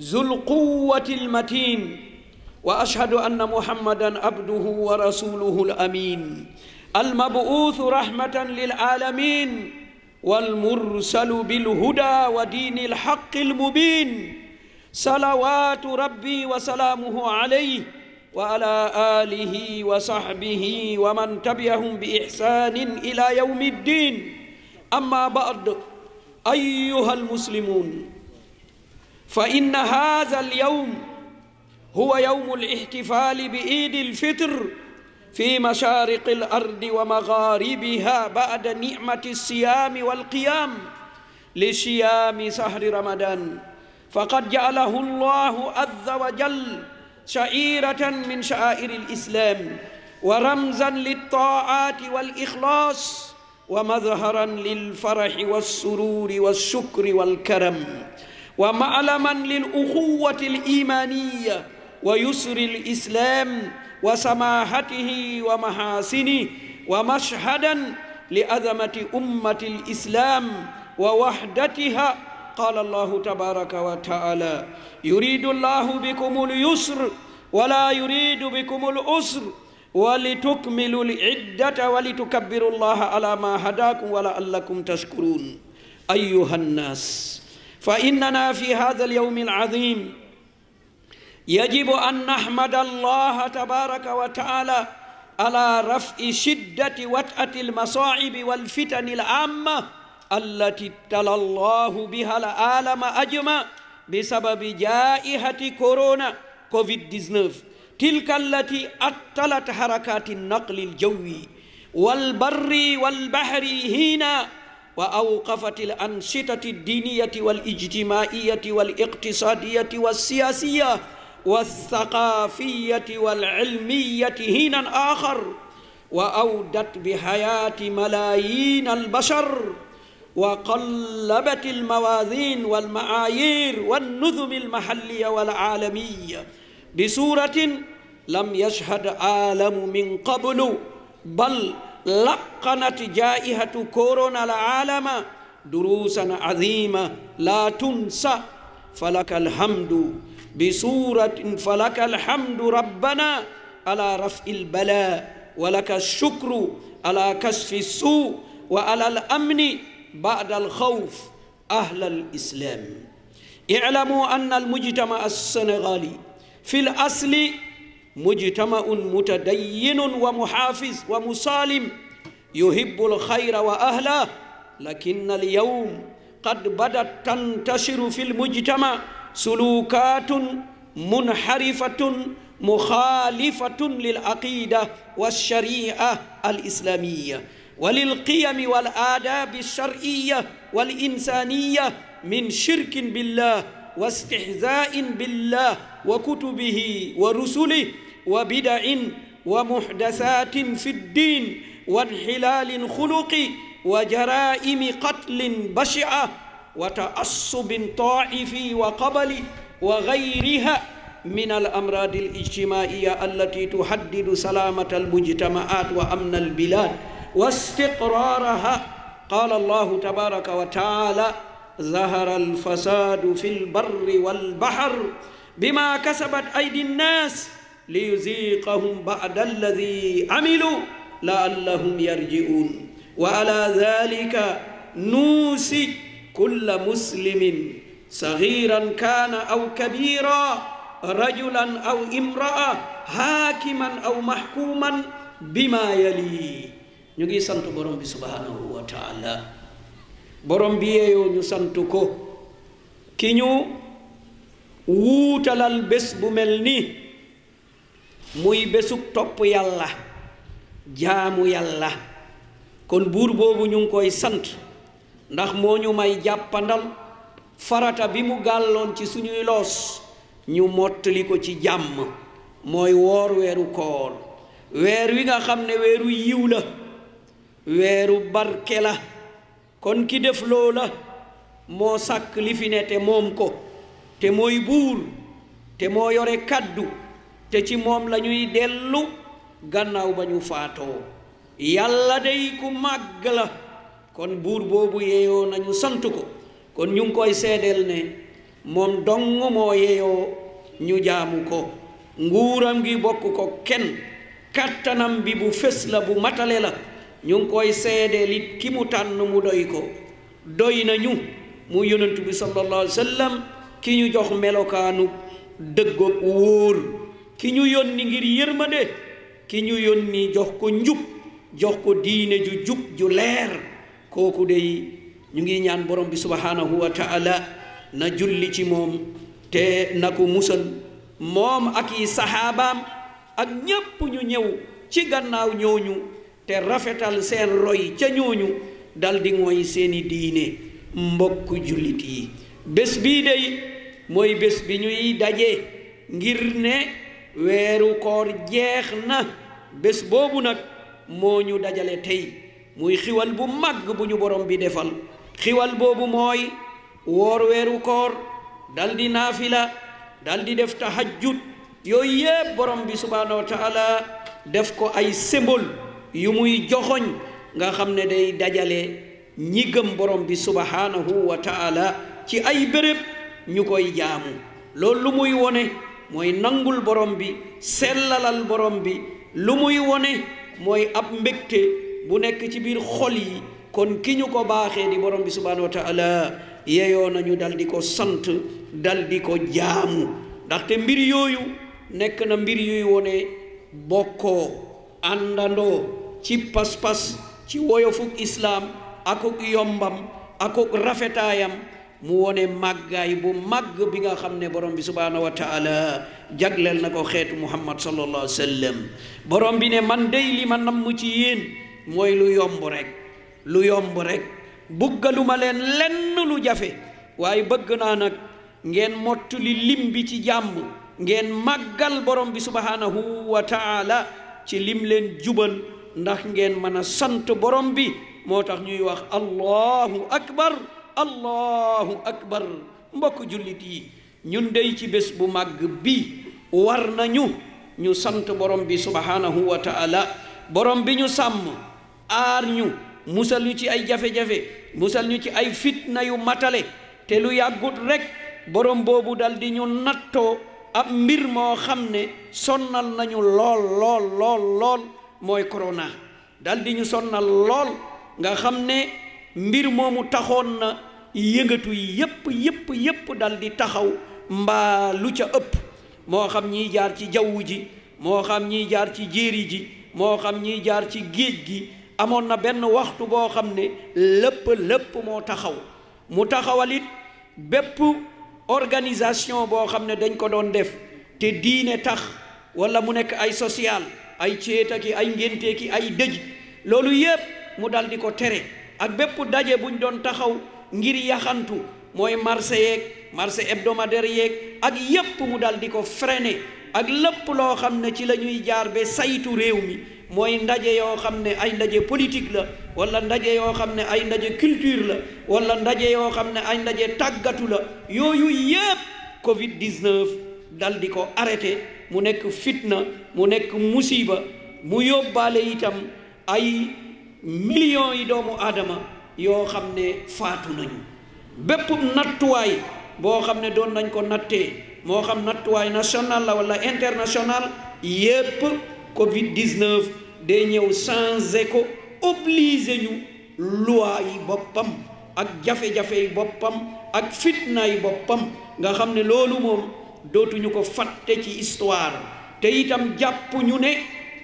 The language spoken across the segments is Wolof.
ذو القوة المتين وأشهد أن محمدًا عبده ورسوله الأمين المبعوث رحمة للعالمين والمرسل بالهدى ودين الحق المبين صلوات ربي وسلامه عليه وعلى آله وصحبه ومن تبعهم بإحسان إلى يوم الدين أما بعد أيها المسلمون فإن هذا اليوم هو يوم الاحتفال بعيد الفطر في مشارق الأرض ومغاربها بعد نعمة الصيام والقيام لصيام شهر رمضان فقد جعله الله عز وجل شعيرة من شعائر الإسلام ورمزا للطاعات والإخلاص ومظهرا للفرح والسرور والشكر والكرم ومعلما للأخوة الإيمانية ويسر الإسلام وسماحته ومحاسنه ومشهدا لأزمة أمة الإسلام ووحدتها قال الله تبارك وتعالى يريد الله بكم اليسر ولا يريد بكم الأسر ولتكملوا العدة ولتكبروا الله على ما هداكم ولعلكم تشكرون أيها الناس فإننا في هذا اليوم العظيم يجب أن نحمد الله تبارك وتعالى على رفع شدة وطأة المصاعب والفتن العامة التي ابتلى الله بها العالم أجمع بسبب جائحة كورونا كوفيد 19 تلك التي أطلت حركات النقل الجوي والبر والبحر هنا وأوقفت الأنشطة الدينية والاجتماعية والاقتصادية والسياسية والثقافية والعلمية هنا آخر وأودت بحياة ملايين البشر وقلبت الموازين والمعايير والنظم المحلية والعالمية بسورة لم يشهد عالم من قبل بل لقنت جائحة كورونا العالم دروسا عظيمة لا تنسى فلك الحمد بسورة فلك الحمد ربنا على رفع البلاء ولك الشكر على كشف السوء وعلى الأمن بعد الخوف أهل الإسلام اعلموا أن المجتمع السنغالي في الأصل مجتمع متدين ومحافظ ومسالم يحب الخير وأهله لكن اليوم قد بدت تنتشر في المجتمع سلوكات منحرفة مخالفة للعقيدة والشريعة الإسلامية وللقيم والآداب الشرعية والإنسانية من شرك بالله واستحزاء بالله وكتبه ورسله وبدع ومحدثات في الدين وانحلال خلق وجرائم قتل بشعة وتعصب طائفي وقبلي وغيرها من الأمراض الاجتماعية التي تحدد سلامة المجتمعات وأمن البلاد واستقرارها قال الله تبارك وتعالى ظهر الفساد في البر والبحر بما كسبت أيدي الناس ليذيقهم بعد الذي عملوا لعلهم يرجعون وعلى ذلك نوصي كل مسلم صغيرا كان أو كبيرا رجلا أو امرأة حاكما أو محكوما بما يلي نجي سنت برم سبحانه وتعالى borom bi yeeyoo ñu sant ko ki ñu wuutalal bés bu mel nii muy bésub topp yàlla jaamu yàlla kon buur boobu ñu ngi koy sant ndax moo ñu may jàppandal farata bi mu gàlloon ci suñuy loos ñu mottali ko ci jàmm mooy woor weeru koor weer wi nga xam ne weeru yiw la weeru barke la kon ki def loola moo sàkk li fi ne te moom ko te mooy buur te moo yore kàddu te ci moom la ñuy dellu gannaaw ba ñu faatoo yàlla day ku màgg la kon buur boobu yeeyoo nañu sant ko kon ñu ngi koy seedeel ne moom dong moo yeeyoo ñu jaamu ko nguuram gi bokk ko kenn kàttanam bi bu fés la bu matale la ñu ngi koy seedeel it ki mu tànn mu doy ko doy nañu mu yonent bi sallallahu alayhi wa sallam ki ñu jox melokaanu dëggoog wóor ki ñu yónni ngir yërmande ki ñu yónni jox ko njub jox ko diine ju jub ju leer kooku day ñu ngi ñaan borom bi subhanahu wa taala na julli ci moom te na ko musal moom ak yi saxaabaam ak ñépp ñu ñëw ci gannaaw ñooñu te rafetal seen roy ca ñooñu dal di mooy seeni diine mbokk jullit yi bés bii day mooy bés bi ñuy daje ngir ne weeru koor jeex na bés boobu nag moo ñu dajale tey muy xiwal bu màgg bu ñu borom bi defal xiwal boobu mooy woor weeru koor dal di naafila dal di def tahajjud yooyu yépp borom bi subhaanahu wa taala def ko ay symbole yu muy joxoñ nga xam ne day dajale ñi gëm borom bi subhaanahu wa taala ci ay béréb ñu koy jaamu loolu lu muy wone mooy nangul borom bi sellalal borom bi lu muy wone mooy ab mbégte bu nekk ci biir xol yi kon ki ñu ko baaxee di borom bi subhaanahu wa taala yeyoo nañu dal di ko sant dal di ko jaamu ndaxte mbir yooyu nekk na mbir yuy wone bokkoo àndandoo ci pas-pas ci woyofuk islaam akuk yombam akuk rafetaayam mu wone màggaay bu màgg bi nga xam ne borom bi subhaanahu wa taala jagleel na ko xeetu muhammad sallallahu alayhi wa sallam borom bi ne man day li ma namm ci yéen mooy lu yomb rek lu yomb rek bëggaluma leen lenn lu jafe waaye bëgg naa nag ngeen mottali lim bi ci jàmm ngeen màggal borom bi subhaanahu wa taala ci lim leen jubal ndax ngeen mën a sant borom bi moo tax ñuy wax allahu akbar allahu akbar mbokk jullit yi ñun dey ci bés bu màgg bi war nañu ñu sant borom bi subhanahu wa taala borom bi ñu sàmm aar ñu musal ñu ci ay jafe-jafe musal ñu ci ay fitna yu matale te lu yàggut rekk borom boobu dal di ñu nattoo ab mbir moo xam ne sonnal nañu lool lool lool lool mooy corona dal di ñu sonnal lool nga xam ne mbir moomu taxoon na yëngatu yépp yépp yépp dal di taxaw mbaa lu ca ëpp moo xam ñiy jaar ci jaww ji moo xam ñiy jaar ci jéeri ji moo xam ñiy jaar ci géej gi amoon na benn waxtu boo xam ne lépp lépp moo taxaw mu taxawal it bépp organisation boo xam ne dañ ko doon def te diine tax wala mu nekk ay social ay céeta ki ay ngénte ki ay dëj loolu yépp mu dal di ko tere ak bépp daje buñ doon taxaw ngir yaxantu mooy marché yeeg marché hebdomadaire yeeg ak yépp mu dal di ko freiné ak lépp loo xam ne ci la ñuy jaar ba saytu réew mi mooy ndaje yoo xam ne ay ndaje politique la wala ndaje yoo xam ne ay ndaje culture la wala ndaje yoo xam ne ay ndaje tàggatu la yooyu yépp Covid 19 dal di ko arrêté mu nekk fitna mu nekk musiba mu yóbbaale itam ay millions yi doomu aadama yoo xam ne faatu nañu. bépp nattuwaay boo xam ne doon nañ ko nattee moo xam nattuwaay national la wala international yépp Covid 19 day ñëw changé ko obligé ñu loi yi boppam ak jafe-jafe yi boppam ak fitna yi boppam nga xam ne loolu moom dootuñu ko fàtte ci histoire te itam jàpp ñu ne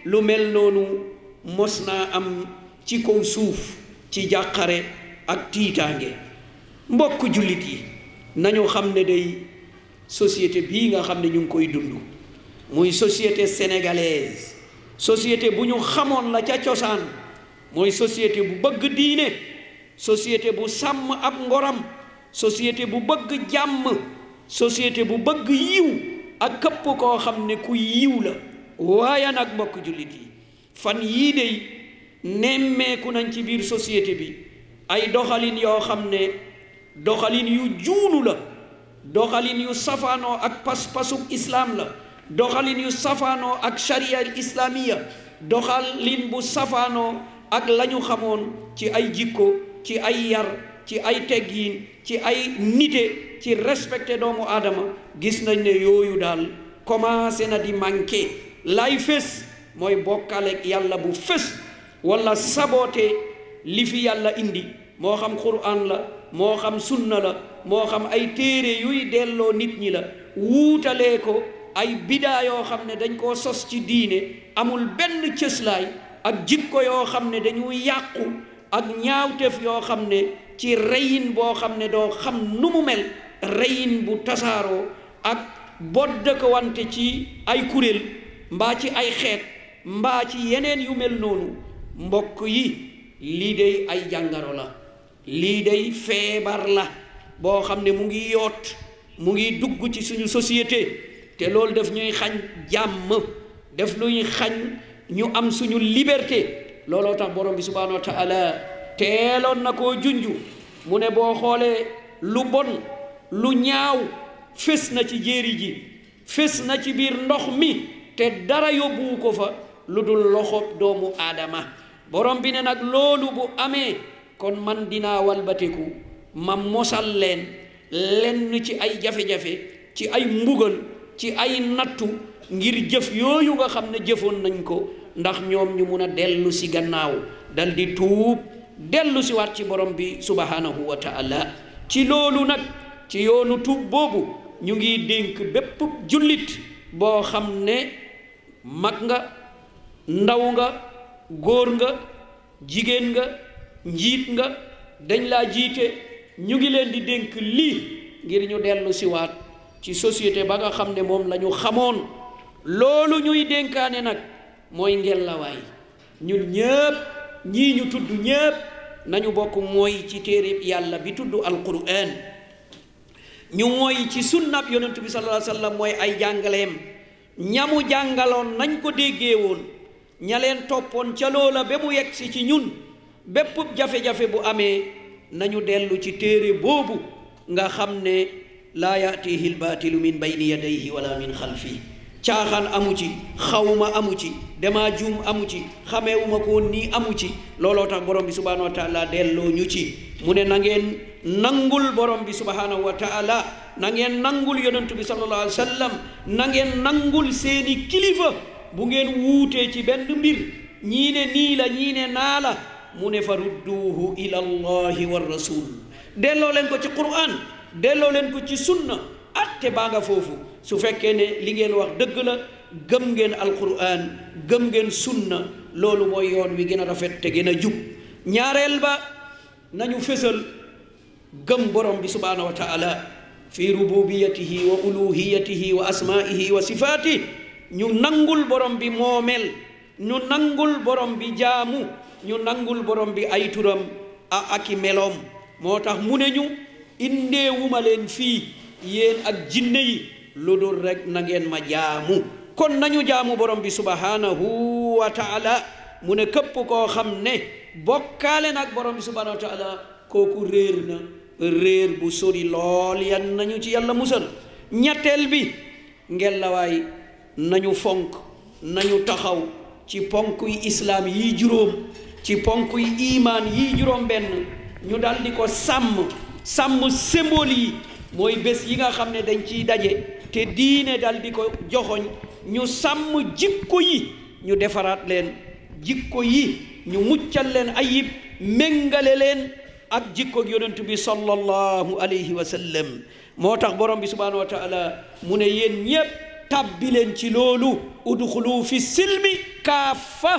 lu mel noonu mos naa am ci kaw suuf ci jàqare ak tiitaange mbokk jullit yi nañu xam ne day société bii nga xam ne ñu ngi koy dund muy société sénégalaise société bu ñu xamoon la ca cosaan mooy société bu bëgg diine société bu sàmm ab ngoram société bu bëgg jàmm société bu bëgg yiw ak këpp koo xam ne ku yiw la waaye nag mbokk jullit yi fan yii dey nemmeeku nañ ci biir société bi ay doxalin yoo xam ne doxalin yu juunu la doxalin yu safaanoo ak pas-pasub islaam la doxalin yu safaanoo ak sharia islaamiya doxalin bu safaanoo ak lañu xamoon ci ay jikko ci ay yar ci ay teggiin ci ay nite ci respecté doomu aadama gis nañ ne yooyu daal commencé na di manqué lay fés mooy bokkaaleeg yàlla bu fës wala saboote li fi yàlla indi moo xam quraan la moo xam sunna la moo xam ay téere yuy delloo nit ñi la wuutalee ko ay bidaa yoo xam ne dañ koo sos ci diine amul benn cëslaay ak jikko yoo xam ne dañu yàqu ak ñaawteef yoo xam ne ci reyin boo xam ne doo xam nu mu mel reyin bu tasaaroo ak bodde ko wante ci ay kuréel mbaa ci ay xeet mbaa ci yeneen yu mel noonu mbokk yi lii day ay jàngaro la lii day feebar la boo xam ne mu ngi yoot mu ngi dugg ci suñu société te loolu daf ñuy xañ jàmm daf ñuy xañ ñu am suñu liberté looloo tax borom bi subhaanahu wa taala teeloon na koo junj mu ne boo xoolee lu bon lu ñaaw fés na ci jéeri ji fés na ci biir ndox mi te dara yóbbuwu ko fa lu dul loxob doomu aadama borom bi ne nag loolu bu amee kon man dinaa walbatiku ma mosal leen lenn ci ay jafe-jafe ci ay mbugal ci ay nattu ngir jëf yooyu nga xam ne jëfoon nañ ko ndax ñoom ñu mun a dellu si gannaaw dal di tuub dellu si waat ci borom bi subhanahu wa taala ci loolu nag ci yoonu tuub boobu ñu ngi dénk bépp jullit boo xam ne mag nga ndaw nga góor nga jigéen nga njiit nga dañ laa jiite ñu ngi leen di dénk lii ngir ñu dellu siwaat ci société ba nga xam ne moom la ñu xamoon loolu ñuy dénkaane nag mooy ngelawaay ñun ñëpp ñii ñu tudd ñëpp nañu bokk mooy ci téereb yàlla bi tudd alquran ñu mooy ci sunnab yonent bi sallallahu alayhi wa sallam mooy ay jàngaleem ñamu jàngaloon nañ ko déggee woon ña leen toppoon ca loola ba mu yegg si ci ñun bépp jafe-jafe bu amee nañu dellu ci téere boobu nga xam ne laa yaatihi lbaatilu min bayni yadayhi wala min xalfi caaxaan amu ci xawma amu ci dama juum amu ci xameewuma ko nii amu ci looloo tax borom bi subhanahu wa taala delloo ñu ci mu ne na ngeen nangul borom bi subhanahu wa taala na ngeen nangul yonent bi sallallahu alayhi wa sallam na ngeen nangul seeni kilifa bu ngeen wuutee ci benn mbir ñii ne nii la ñii ne naa la mu ne fa rudduuhu ila allahi wa rasul delloo leen ko ci quran delloo leen ko ci sunna atte baa nga foofu su fekkee ne li ngeen wax dëgg la gëm ngeen alquran gëm ngeen sunna loolu mooy yoon wi gën a rafet te gën a jub ñaareel ba nañu fésal gëm borom bi subhaanahu wa taala fi rububiyatihi wa uluhiyatihi wa asmaihi wa sifaati ñu nangul borom bi moomeel ñu nangul borom bi jaamu ñu nangul borom bi ay turam a aki meloom moo tax mu ne ñu indeewuma leen fii yéen ak jinne yi lu dul rek na ngeen ma jaamu kon nañu jaamu borom bi subhanahu wa taala mu ne képp koo xam ne bokkaale nag borom bi subhanahu wa taala kooku réer na réer bu sori lool yan nañu ci yàlla musal ñetteel bi ngelawaay nañu fonk nañu taxaw ci ponk yi islaam yi juróom ci ponk yi imaan yi juróom benn ñu dal di ko sàmm sàmm symbole yi mooy bés yi nga xam ne dañ ciy daje te diine dal di ko joxoñ ñu sàmm jikko yi ñu defaraat leen jikko yi ñu muccal leen ayib méngale leen ak jikkoog yonent bi sallallahu alayhi wa sallam moo tax borom bi subhanahu wa taala mu ne yéen ñépp tàbbi leen ci loolu udxulu fi silmi kaafa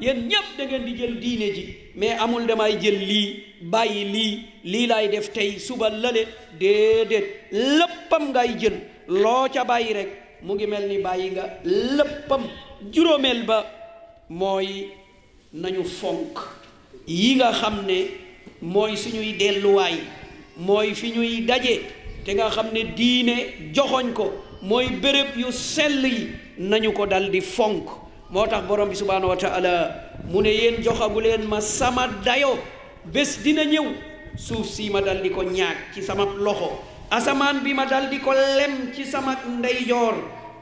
yéen ñépp da ngeen di jël diine ji mais amul damay jël lii bàyyi lii lii laay def tey suba lale déedéet léppam ngay jël loo ca bàyyi rek mu ngi mel ni bàyyi nga léppam juróomeel ba mooy nañu fonk yi nga xam ne mooy suñuy delluwaay mooy fi ñuy daje te nga xam ne diine joxoñ ko mooy béréb yu sell yi nañu ko dal di fonk moo tax borom bi subhaanahu wa taala mu ne yéen joxagu leen ma sama dayo bés dina ñëw suuf si ma dal di ko ñaag ci sama loxo asamaan bi ma dal di ko lem ci sama ndeyjoor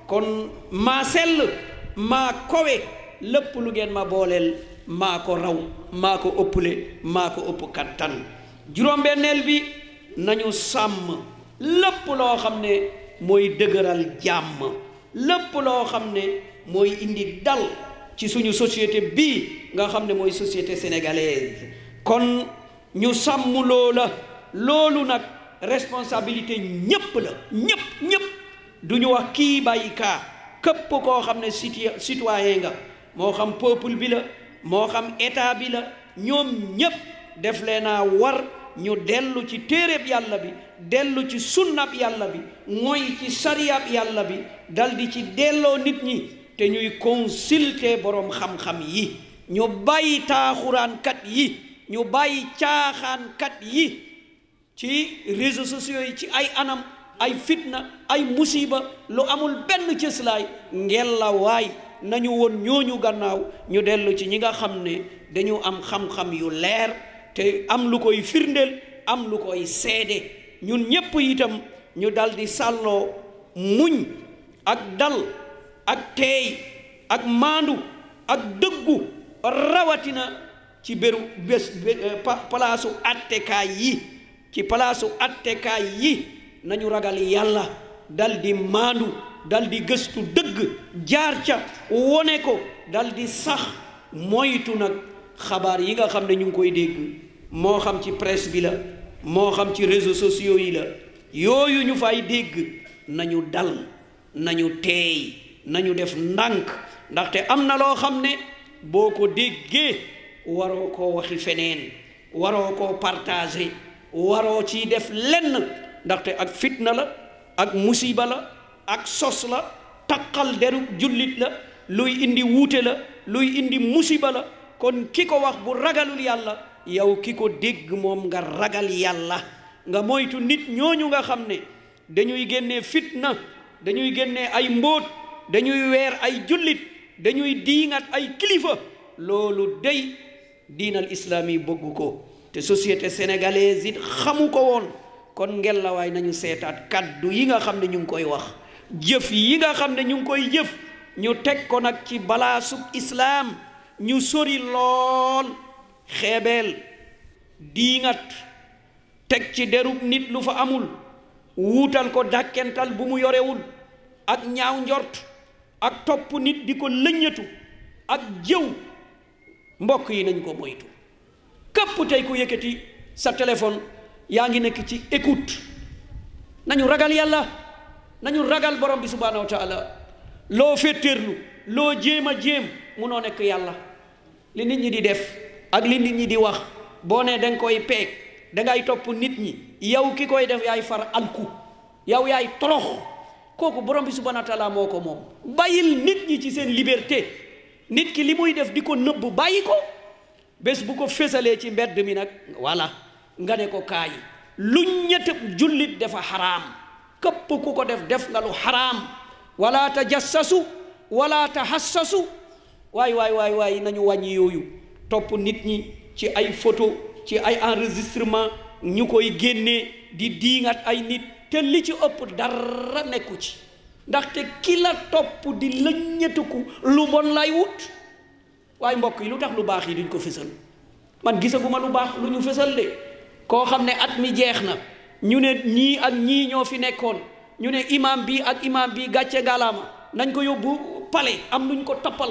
kon maa sell maa kowe lépp lu ngeen ma booleel maa ko raw maa ko ëpple maa ko ëpp kattan juróom-benneel bi nañu sàmm lépp loo xam ne mooy dëgëral jàmm lépp loo xam ne mooy indi dal ci suñu société bii nga xam ne mooy société sénégalaise kon ñu sàmm loola loolu nag responsabilité ñépp la ñépp ñépp du ñu wax kii bàyyi kaa képp koo xam ne citi- citoyen nga moo xam peuple bi la moo xam état bi la ñoom ñépp def leen a war ñu dellu ci téereb yàlla bi dellu ci sunnab yàlla bi mooy ci sariyab yàlla bi dal di ci delloo nit ñi te ñuy consulter boroom xam-xam yi ñu bàyyi taaxuraankat yi ñu bàyyi caaxaankat yi ci réseaux sociaux yi ci ay anam ay fitna ay musiba lu amul benn cëslaay ngel la waay nañu woon ñooñu gannaaw ñu dellu ci ñi nga xam ne dañu am xam-xam yu leer te am lu koy firndeel am lu koy seede ñun ñépp itam ñu dal di sàlloo muñ ak dal ak teey ak maandu ak dëggu rawatina ci béru bés euh, palaasu attekaay yi ci palaasu attekaay yi nañu ragal yàlla dal di maandu dal di gëstu dëgg jaar ca wone ko dal di sax moytu nag xabaar yi nga xam ne ñu ngi koy dégg moo xam ci presse bi la moo xam ci réseaux sociaux yi la yooyu ñu fay dégg nañu dal nañu teey nañu def ndànk ndaxte am na loo xam ne boo ko déggee waroo koo waxi feneen waroo koo partager waroo ci def lenn ndaxte ak fitna la ak musiba la ak sos la taqal deru jullit la luy indi wuute la luy indi musiba la kon ki ko wax bu ragalul yàlla yow ki ko dégg moom nga ragal yàlla nga moytu nit ñooñu nga xam ne dañuy génnee fitna dañuy génnee ay mbóot dañuy weer ay jullit dañuy diingat ay kilifa loolu day diinal islaam yi bëgg ko te société sénégalaise it xamu ko woon kon ngelawaay nañu seetaat kàddu yi nga xam ne ñu ngi koy wax jëf yi nga xam ne ñu ngi koy jëf ñu teg ko nag ci balaasub islaam ñu sori lool xeebeel diingat teg ci derub nit lu fa amul wuutal ko dàkkental bu mu yorewul ak ñaaw njort ak topp nit di ko lëññatu ak jëw mbokk yi nañ ko moytu képp tey ku yëkkati sa téléphone yaa ngi nekk ci écoute nañu ragal yàlla nañu ragal borom bi subhaanahu wa taala loo féttéerlu loo jéem a jéem munoo nekk yàlla li nit ñi di def ak li nit ñi di wax boo nee danga koy peeg dangay topp nit ñi yow ki koy def yaay far alku yow yaay torox kooku borom bi subhanahu wa taala moo ko moom bàyyil nit ñi ci seen liberté nit ki li muy def di ko nëbb bàyyi ko bés bu ko fésalee ci mbedd mi nag voilà nga ne ko kaay lu ñett jullit dafa xaraam képp ku ko def def nga lu xaraam wala tajassasu wala tahassasu waay waay waay waay nañu wàññi yooyu topp nit ñi ci ay photo ci ay enregistrement ñu koy génnee di diingat ay nit te li ci ëpp dara nekku ci ndaxte ki la topp di lëññatiku lu bon lay wut waaye mbokk yi lu tax lu baax yi duñ ko fësal man gisaguma lu baax lu ñu fësal de koo xam ne at mi jeex na ñu ne ñii ak ñii ñoo fi nekkoon ñu ne imam bi ak imam bi gàcce ngalaama nañ ko yóbbu pale am luñ ko toppal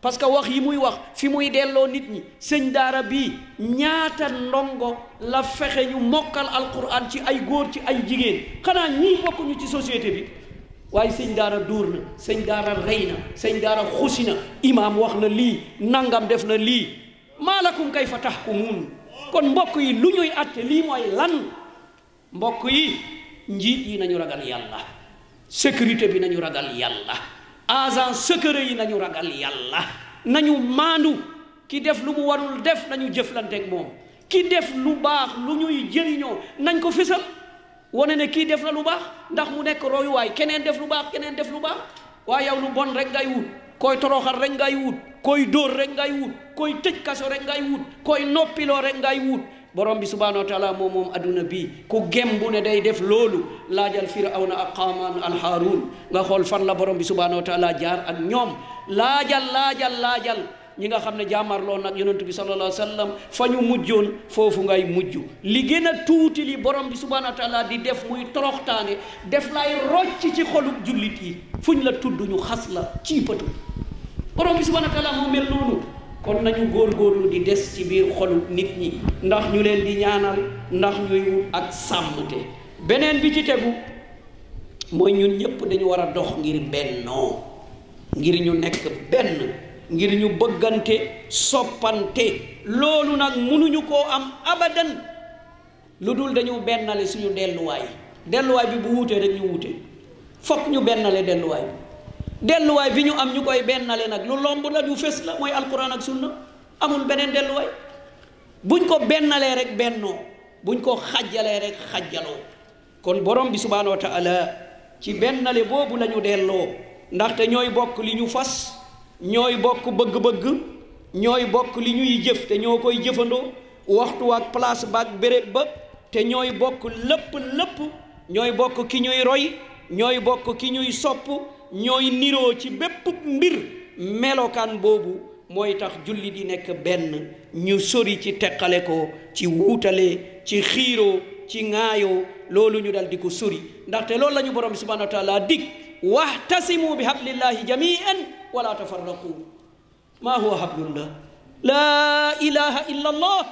parce que wax yi muy wax fi muy delloo nit ñi sëñ daara bii ñaata ndongo la fexe ñu mokkal alquran ci ay góor ci ay jigéen xanaa ñii bokkuñu ci société bi waaye sëñ daara dóor na sëñ daara rey na sëñ daara xusi na imaam wax na lii nangam def na lii maalakum kayfa tahkumuun kon mbokk yi lu ñuy àtte lii mooy lan mbokk yi njiit yi nañu ragal yàlla sécurité bi nañu ragal yàlla agent secret yi nañu ragal yàlla nañu maandu ki def lu mu warul def nañu jëflanteeg moom ki def lu baax lu ñuy jëriñoo nañ ko fisal wane ne kii def na lu baax ndax mu nekk royuwaay keneen def lu baax keneen def lu baax waaye yow lu bon rek ngay wut koy toroxal rek ngay wut koy dóor rek ngay wut koy tëj kaso rek ngay wut koy noppiloo rek ngay wut borom bi subhaanahu wa taala moom moom adduna bii ku gem bu ne day def loolu laajal firawna ak qaamaan al haaruun nga xool fan la borom bi subhaanahu wa taala jaar ak ñoom laajal laajal laajal ñi nga xam ne jaamarloo nag yonent bi sallallahu alayhi wa sallam fa ñu mujjoon foofu ngay mujj li gën a tuuti li borom bi subhaanahu wa taala di def muy toroxtaane def lay rocc ci xolu jullit yi fuñ la tudd ñu xas la ci pëtu borom bi subhaanahu wa taala moo mel noonu kon nañu góorgóorlu di des ci biir xolu nit ñi ndax ñu leen di ñaanal ndax ñuy wut ak sàmmte beneen bi ci tegu mooy ñun ñëpp dañu war a dox ngir bennoo ngir ñu nekk benn ngir ñu bëggante soppante loolu nag mënuñu koo am abadan lu dul dañu bennale suñu delluwaay delluwaay bi bu wuutee rek ñu wuute fokk ñu bennale delluwaay bi delluwaay bi ñu am ñu koy bennale nag lu lomb la du fës la mooy alquran ak sunna amul beneen delluwaay buñ ko bennalee rek bennoo buñ ko xàjjalee rek xàjjaloo kon borom bi subhaanahu wa taala ci bennale boobu la ñu delloo ndaxte ñooy bokk li ñu fas ñooy bokk bëgg-bëgg ñooy bokk li ñuy jëf te ñoo koy jëfandoo waxtu ak place ba ak béréb ba te ñooy bokk lépp lépp ñooy bokk ki ñuy roy ñooy bokk ki ñuy sopp ñooy niroo ci bépp mbir melokaan boobu mooy tax julli di nekk benn ñu sori ci teqale ko ci wuutale ci xiiroo ci ŋaayoo loolu ñu dal di ko sori ndaxte loolu la ñu borom bi subhanahu wa taala dig waxtasimu bi hablillahi jamian wala tafarraqu maa huwa hablullah laa ilaha illa allah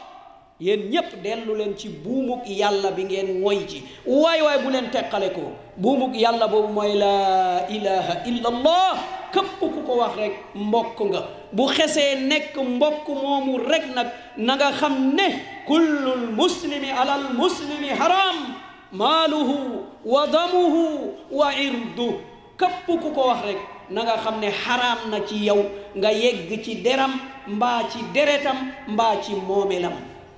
yéen ñépp dellu leen ci buumuk yàlla bi ngeen moy ci waay waay bu leen teqale ko buumug yàlla boobu mooy laa ilaha illa allah képp ku ko wax rek mbokk nga bu xesee nekk mbokk moomu rek nag na nga xam ne kullul muslimi alal muslimi haram maaluhu wa damuhu wa irdu képp ku ko wax rek na nga xam ne xaraam na ci yow nga yegg ci deram mbaa ci deretam mbaa ci moomelam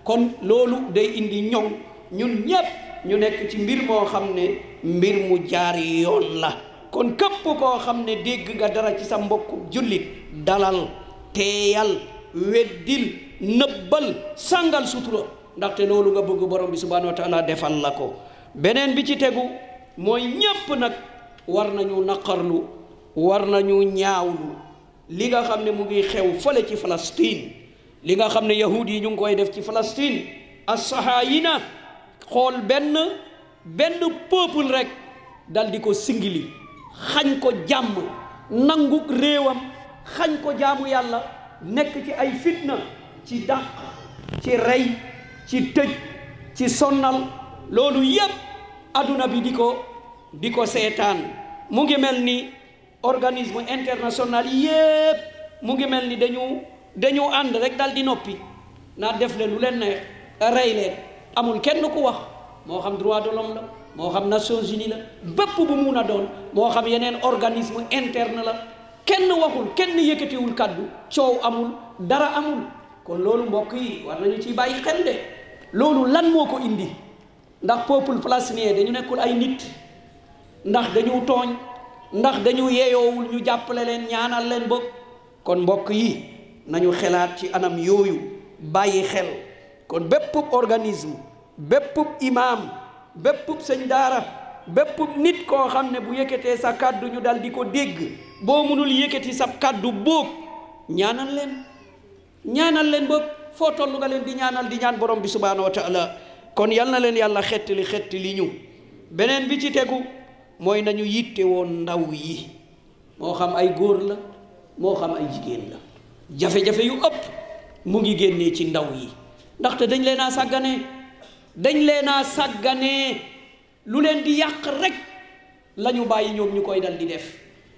kon loolu day indi ñoŋ ñun ñépp ñu nekk ci mbir moo xam ne mbir mu jaar yoon la kon képp koo xam ne dégg nga dara ci sa mbokk jullit dalal teeyal weddil nëbbal sàngal sutura ndaxte loolu nga bëgg borom bi subhanahu wa taala defal la ko beneen bi ci tegu mooy ñépp nag war nañu naqarlu war nañu ñaawlu li nga xam ne mu ngi xew fële ci Palestine li nga xam ne yahud yi ñu ngi koy def ci Palestine as-sahaayina xool benn benn peuple rek dal di ko singili xañ ko jàmm nangu réewam xañ ko jaamu yàlla nekk ci ay fitna ci dàq ci rey ci tëj ci sonnal loolu yépp adduna bi di ko di ko seetaan mu ngi mel ni organisme international yépp mu ngi mel ni dañu dañu ànd rek dal di noppi naa def leen lu leen neex rey leen amul kenn ku wax moo xam droit de l'homme la moo xam Nations Unies la bépp bu mun a doon moo xam yeneen organisme interne la kenn waxul kenn yëkkatiwul kàddu coow amul dara amul kon loolu mbokk yi war nañu ci bàyyi xel de loolu lan moo ko indi ndax peuple palestinien dañu nekkul ay nit ndax dañu tooñ ndax dañu yeyoowul ñu jàppale leen ñaanal leen bopp kon mbokk yi nañu xelaat ci anam yooyu bàyyi xel kon bépp organisme bépp imaam bépp sëñ daara bépp nit koo xam ne bu yëkkatee sa kàddu ñu dal di ko dégg boo mënul yëkkati sa kàddu boob ñaanal leen ñaanal leen ba foo toll nga leen di ñaanal di ñaan borom bi subhaanahu wa taala kon yal na leen yàlla xettali xettali ñu beneen bi ci tegu mooy nañu yitte woon ndaw yi moo xam ay góor la moo xam ay jigéen la jafe-jafe yu ëpp mu ngi génnee ci ndaw yi ndaxte dañ leen a sàgganee dañ leen a sàgganee lu leen di yàq rek lañu bàyyi ñoom ñu koy dal di def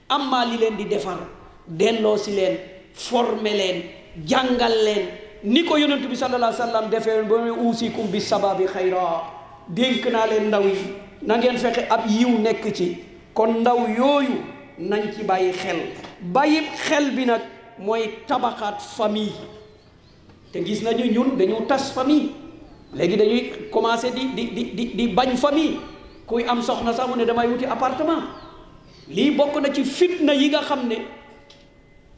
amma li leen di defar delloo si leen former leen jàngal leen ni ko yonent bi sallallahu alayhi wa sallam defee ba mu uusikum bi sababi xayra dénk naa leen ndaw yi na ngeen fexe ab yiw nekk ci kon ndaw yooyu nañ ci bàyyi xel bàyyi xel bi nag mooy tabaxaat famille te gis nañu ñun dañu tas famille léegi dañuy commencé di di di di di bañ famille kuy am soxna sax mu ne damay wuti appartement lii bokk na ci fitna yi nga xam ne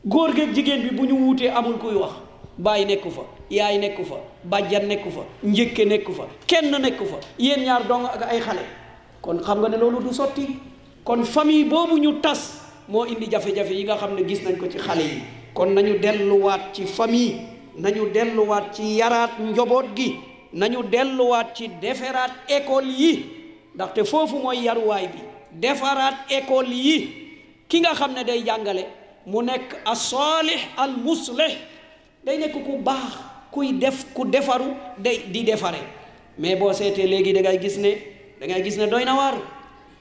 góor geeg jigéen bi bu ñu wuutee amul kuy wax baay nekku fa yaay nekku fa bàjjan nekku fa njëkke nekku fa kenn nekku fa yéen ñaar dong ak ay xale kon xam nga ne loolu du sotti kon famille boobu ñu tas moo indi jafe-jafe yi nga xam ne gis nañ ko ci xale yi kon nañu delluwaat ci famille nañu delluwaat ci yaraat njoboot gi nañu delluwaat ci deferaat école yi ndaxte foofu mooy yaruwaay bi defaraat école yi ki nga xam ne day jàngale mu nekk as-salih al-muslih day nekk ku baax kuy def ku defaru day di defare mais boo seetee léegi da ngay gis ne da ngay gis ne doy na waar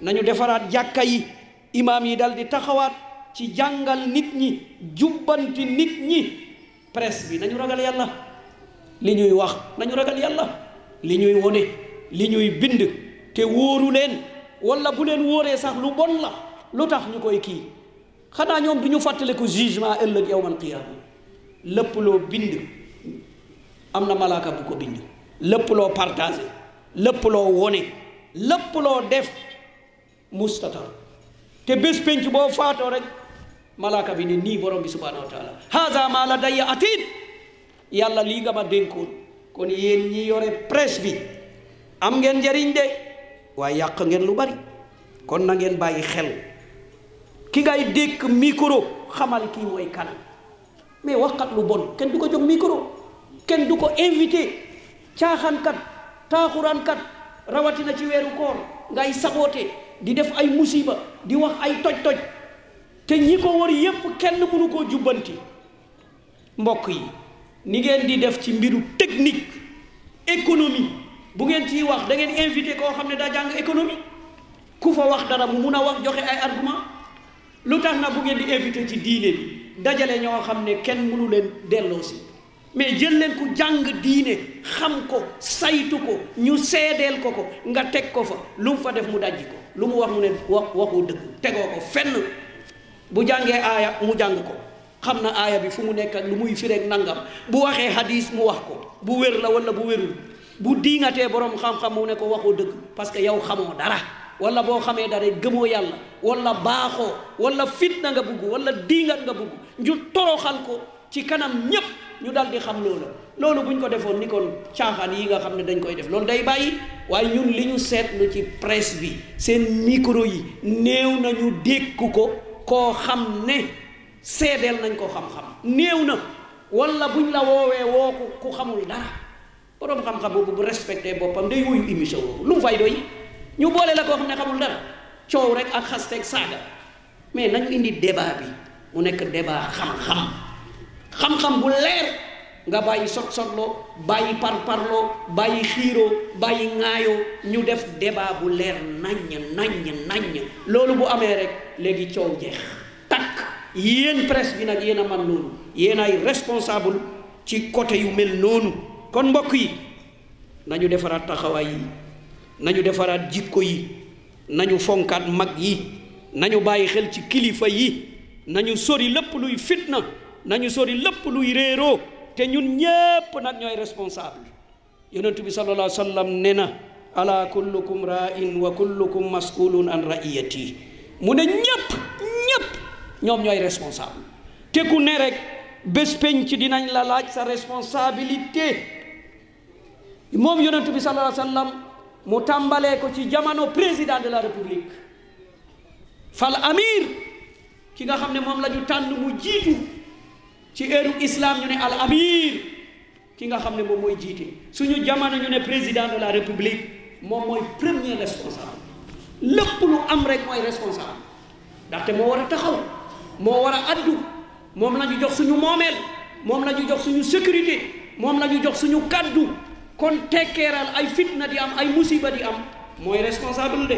nañu defaraat jàkka yi imaam yi dal di taxawaat ci jàngal nit ñi jubbanti nit ñi presse bi nañu ragal yàlla li ñuy wax nañu ragal yàlla li ñuy wone li ñuy bind te wóoru leen wala bu leen wóoree sax lu bon la lu tax ñu koy kii xanaa ñoom du ñu fàttaliku jugement ëllëg yawmal qiyaama lépp loo bind am na malaaka bu ko bind lépp loo partagé lépp loo wone lépp loo def mustatar te bés penc boo faatoo rek malaaka bi ne nii borom bi subhaanahu wa taala haza ma ladayya atid yàlla lii nga ma dénkoon kon yéen ñi yore presse bi am ngeen njariñ de waaye yàq ngeen lu bari kon na ngeen bàyyi xel ki ngay dékk micro xamal kii mooy kan mais waxkat lu bon kenn du ko jox micro kenn du ko invité caaxaankat taaxuraankat rawatina ci weeru koor ngay saboote di def ay musiba di wax ay toj-toj te ñi ko wër yépp kenn mënu koo jubbanti mbokk yi ni ngeen di def ci mbiru technique économie bu ngeen ciy wax da ngeen invité koo xam ne daa jàng économie ku fa wax dara mu mun a wax joxe ay argument lu tax na bu ngeen di invité ci diine bi dajale ñoo xam ne kenn mënu leen delloo si mais jël leen ku jàng diine xam ko saytu ko ñu seedeel ko ko nga teg ko fa lu mu fa def mu dajji ko lu mu wax mu ne wax waxu dëgg tegoo ko fenn bu jàngee aaya mu jàng ko xam na aaya bi fu mu nekk ak lu muy fireeg nangam bu waxee hadis mu wax ko bu wér la wala bu wérul bu diingatee borom xam-xam mu ne ko waxoo dëgg parce que yow xamoo dara wala boo xamee dara gëmoo yàlla wala baaxoo wala fitna nga bugg wala diingat nga bugg ñu toroxal ko ci kanam ñépp ñu dal di xam loola loolu buñ ko defoon ni kon caaxaan yi nga xam ne dañ koy def loolu day bàyyi waaye ñun li ñu seetlu ci presse bi seen micro yi néew nañu dékku ko koo xam ne seedeel nañ ko xam-xam néew na wala buñ la woowee woo ko ku xamul dara borom xam-xam boobu bu respecté boppam day wuyu émission boobu lu mu fay doy ñu boole la koo xam ne xamul dara coow rek ak xasteeg saaga mais nañu indi débat bi mu nekk débat xam-xam xam-xam bu leer nga bàyyi sot sotloo bàyyi par parloo bàyyi xiiroo bàyyi ŋaayoo ñu def débat bu leer naññ naññ naññ loolu bu amee rek léegi coow jeex takk yéen presse bi nag yéen a man loolu yéen ay responsable ci côté yu mel noonu kon mbokk yi nañu defaraat taxawaay yi nañu defaraat jikko yi nañu fonkaat mag yi nañu bàyyi xel ci kilifa yi nañu sori lépp luy fitna nañu sori lépp luy réeroo te ñun ñépp nag ñooy responsable yonent bi sallallahu alayhi wa sallam ne na ala kullukum ra'in wa kullukum mas'ulun an ra'iyati mu ne ñépp ñépp ñoom ñooy responsable te ku ne rek bés penc dinañ la laaj sa responsabilité moom yonent bi sallallahu alayhi wa sallam mu tàmbalee ko ci jamono président de la république fal amir ki nga xam ne moom la ñu tànn mu jiitu ci heure islam ñu ne al amir ki nga xam ne moom mooy jiite suñu jamono ñu ne président de la république moom mooy premier responsable lépp lu am rek mooy responsable ndaxte moo war a taxaw moo war a addu moom la ñu jox suñu moomeel moom la ñu jox suñu sécurité moom la ñu jox suñu kàddu kon tekkeeral ay fitna di am ay musiba di am mooy responsable de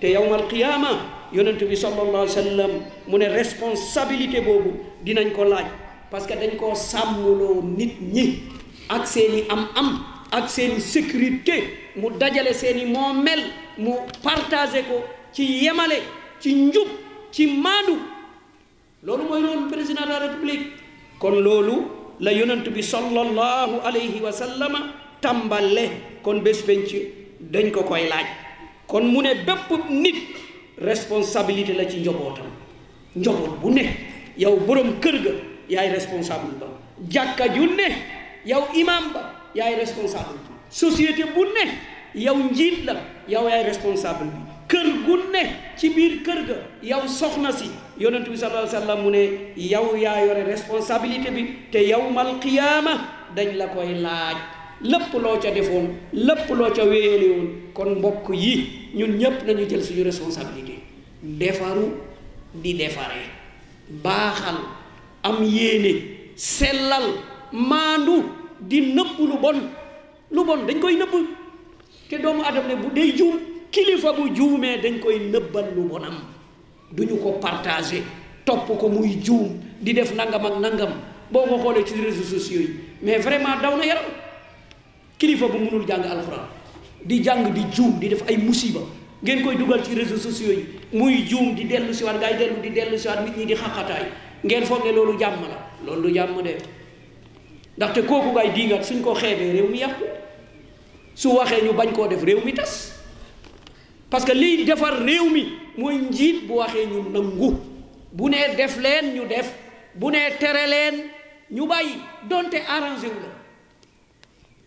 te yawmal qiyaama yonent bi sallallahu alayhi wa sallam mu ne responsabilité boobu dinañ ko laaj parce que dañ koo sàmmuloo nit ñi ak seeni am-am ak seeni sécurité mu dajale seeni moomeel mu partagé ko ci yemale ci njub ci maandu loolu mooy loolu président de la république kon loolu la yonent bi sallallahu alayhi wa sallama tàmbale kon bés penc dañ ko koy laaj kon mu ne bépp nit responsabilité la ci njobootam njaboot bu ne yow borom kër ga yaay responsable ba jàkka ju ne yow imam ba yaay responsable bi société bu ne yow njiit la yow yaay responsable bi kër gu ne ci biir kër ga yow soxna si yonent bi sallallahu alayhi wa sallam mu ne yow yaa yore responsabilité bi te yawmal qiyaama dañ la koy laaj lépp loo ca defoon lépp loo ca wéyale woon kon mbokk yi ñun ñépp nañu jël suñu responsabilité defaru di defare baaxal am yéene sellal maandu di nëbb lu bon lu bon dañ koy nëbb te doomu adama ne bu day juum kilifa bu juumee dañ koy nëbbal lu bonam duñu ko partagé topp ko muy juum di def nangam ak nangam boo ko xoolee ci réseaux sociaux yi mais vraiment daw na yaram kilifa bu mënul jàng alxuraan di jàng di juum di def ay musiba ngeen koy dugal ci réseaux sociaux yi muy juum di dellu si waat ngay dellu di dellu si waat nit ñi di xaqataay ngeen foog ne loolu jàmm la loolu du jàmm de ndaxte kooku ngay diingat suñ ko xeebee réew mi yàqu su waxee ñu bañ koo def réew mi tas parce que liy defar réew mi mooy njiit bu waxee ñu nangu bu nee def leen ñu def bu nee tere leen ñu bàyyi donte arrangé wu la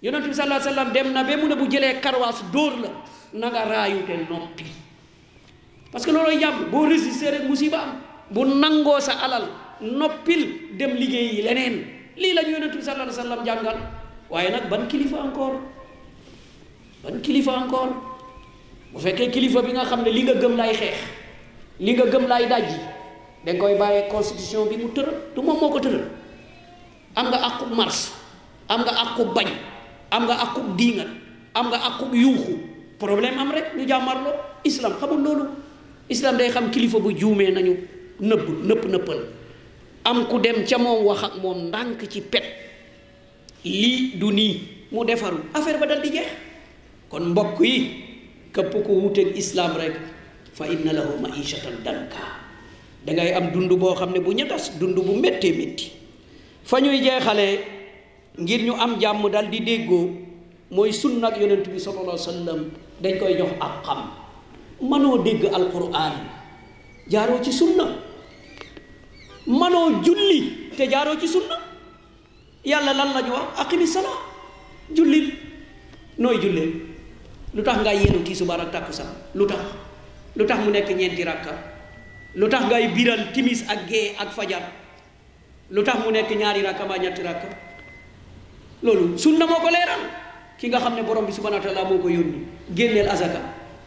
yonent bi sallallahu alayhi wa sallam dem na ba mu ne bu jëlee karwaas dóor la na nga raayu te noppi parce que loolooy jàmm boo résister rek musiba am bu nangoo sa alal noppil dem liggéey yi leneen lii la ñu yonent bi sallallahu alayhi wa sallam jàngal waaye nag ban kilifa encore ban kilifa encore bu fekkee kilifa bi nga xam ne li nga gëm lay xeex li nga gëm lay dajji da nga koy bàyyee constitution bi mu tëral du moom moo ko tëral am nga àqu mars am nga àqu bañ am nga àqu diingat am nga àqu yuuxu problème am rek ñu jàmmarloo islam xamul loolu islam day xam kilifa bu juumee nañu nëbb nëpp nëppal am ku dem ca moom wax ak moom ndànk ci pet lii du nii mu defaru affaire ba dal di jeex kon mbokk yi képp ku wuuteeg islaam rek fa inna lahu maishatan danka dangay am dund boo xam ne bu ñatas dund bu méttee métti fa ñuy jeexalee ngir ñu am jàmm dal di déggoo mooy sunna ak yonent bi sallallahu alayhi wa sallam dañ koy jox ak xam manoo dégg alquran jaaroo ci sunna manoo julli te jaaroo ci sunna yàlla lan la ñu wax aqimi sala jullil nooy jullee lu tax ngay yenu tiisubaar ak tàkkusaan lu tax lu tax mu nekk ñeenti rakka lu tax ngay biral timis ak gee ak fajar lu tax mu nekk ñaari rakka mbaa ñetti rakka loolu sunna moo ko leeral ki nga xam ne borom bi subhanahu wa taala moo ko yónni génneel azaka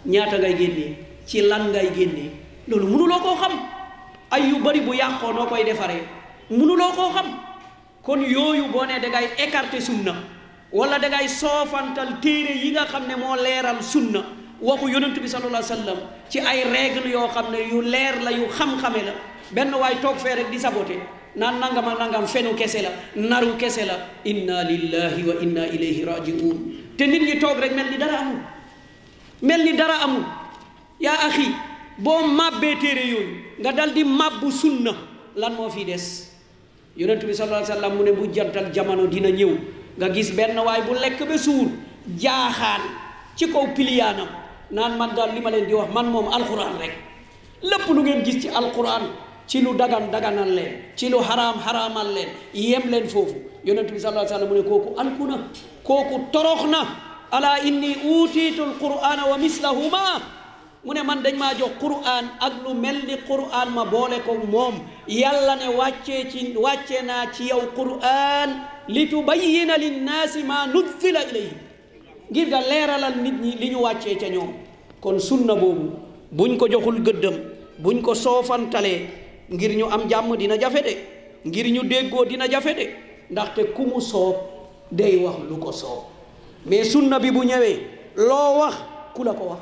ñaata ngay génnee ci lan ngay génnee loolu mënuloo koo xam ay yu bari bu yàqoo noo koy defaree mënuloo koo xam kon yooyu boo nee dangay écarter sunna wala dangay soofantal téere yi nga xam ne moo leeral sunna waxu yonent bi sallallahu alayhi wa sallam ci ay règle yoo xam ne yu leer la yu xam-xame la benn waay toog fee rek di saboté naan nangam ak nangam fenu kese la naru kese la inna lillahi wa inna ilayhi rajiun te nit ñi toog rek mel ni dara amul mel ni dara amul yaa axi boo màbbee téere yooyu nga dal di màbbu sunna lan moo fi des yonent bi sallallahu alayhi wa sallam mu ne bu jantal jamono dina ñëw nga gis benn waay bu lekk ba suur jaaxaan ci kaw piliyaanam naan man daal li ma leen di wax man moom alxuraan rek lépp lu ngeen gis ci alquran ci lu dagan daganal leen ci lu xaraam xaraamal leen yem leen foofu yonent bi sallallahu alayhi wa sallam mu ne kooku alku na kooku torox na ala inni utiitu alqur'ana wa mislahu ma mu ne man dañ maa jox qur'an ak lu mel ni qur'an ma boole ko moom yàlla ne wàccee ci wàccee naa ci yow qur'an li tubayyina linnaasi ma nuzzila ilayhim ngir nga leeralal nit ñi li ñu wàccee ca ñoom kon sunna boobu buñ ko joxul gëddam buñ ko soofantalee ngir ñu am jàmm dina jafe de ngir ñu déggoo dina jafe de ndaxte ku mu soob day wax lu ko soob mais sunna bi bu ñëwee loo wax ku la ko wax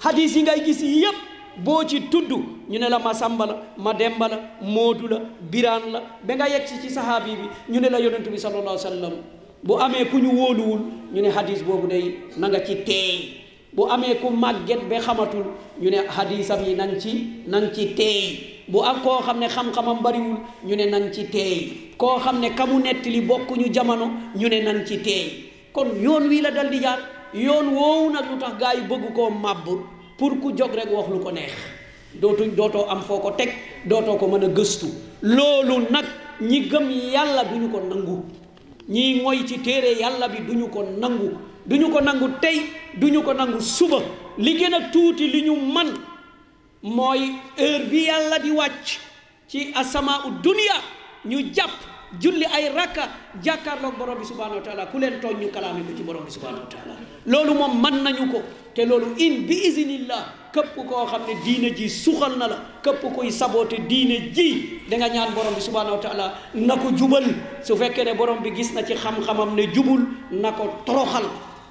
hadis yi ngay gis yépp boo ci tudd ñu ne la ma sàmba la ma demba la moodu la biraan la ba nga yegg si ci sahaabi bi ñu ne la yonent bi sallallahu alayhi wa sallam bu amee ku ñu wóoluwul ñu ne hadis boobu day na nga ci teey bu amee ku màgget ba xamatul ñu ne hadisam yi nang ci nang ci teey bu am koo xam ne xam-xamam bariwul ñu ne nang ci teey koo xam ne kamu nettali bokkuñu jamono ñu ne nang ci teey kon yoon wii la dal di jaar yoon woowu nag lu tax gaa yi bëgg koo màbb pour ku jóg rek wax lu ko neex dootuñ dootoo am foo ko teg dootoo ko mën a gëstu loolu nag ñi gëm yàlla duñu ko nangu ñiy moy ci téere yàlla bi duñu ko nangu duñu ko nangu tey duñu ko nangu suba li gën a tuuti li ñu man mooy heure bi yàlla di wàcc ci asamaa u dunya ñu jàpp julli ay rakka jàkkaarloog borom bi subhanahu wa taala ku leen tooñ ñu kalaame ko ci borom bi subhanahu wa taala loolu moom mën nañu ko te loolu in bi iznillah képp koo xam ne diine ji suxal na la képp kuy saboote diine ji da nga ñaan borom bi subhanahu wa taala na ko jubal su fekkee ne borom bi gis na ci xam-xamam ne jubul na ko toroxal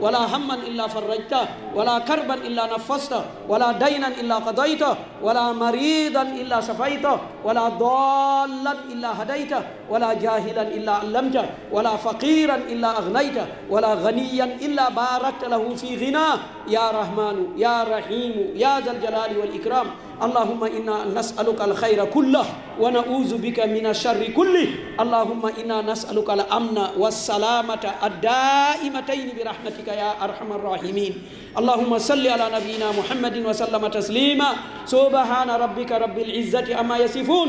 ولا هما الا فرجته ولا كربا الا نفسته ولا دينا الا قضيته ولا مريضا الا شفيته ولا ضالا إلا هديته ولا جاهلا إلا علمته ولا فقيرا إلا أغنيته ولا غنيا إلا باركت له في غناه يا رحمن يا رحيم يا ذا الجلال والإكرام اللهم إنا نسألك الخير كله ونعوذ بك من الشر كله اللهم إنا نسألك الأمن والسلامة الدائمتين برحمتك يا أرحم الراحمين اللهم صل على نبينا محمد وسلم تسليما سبحان ربك رب العزة أما يصفون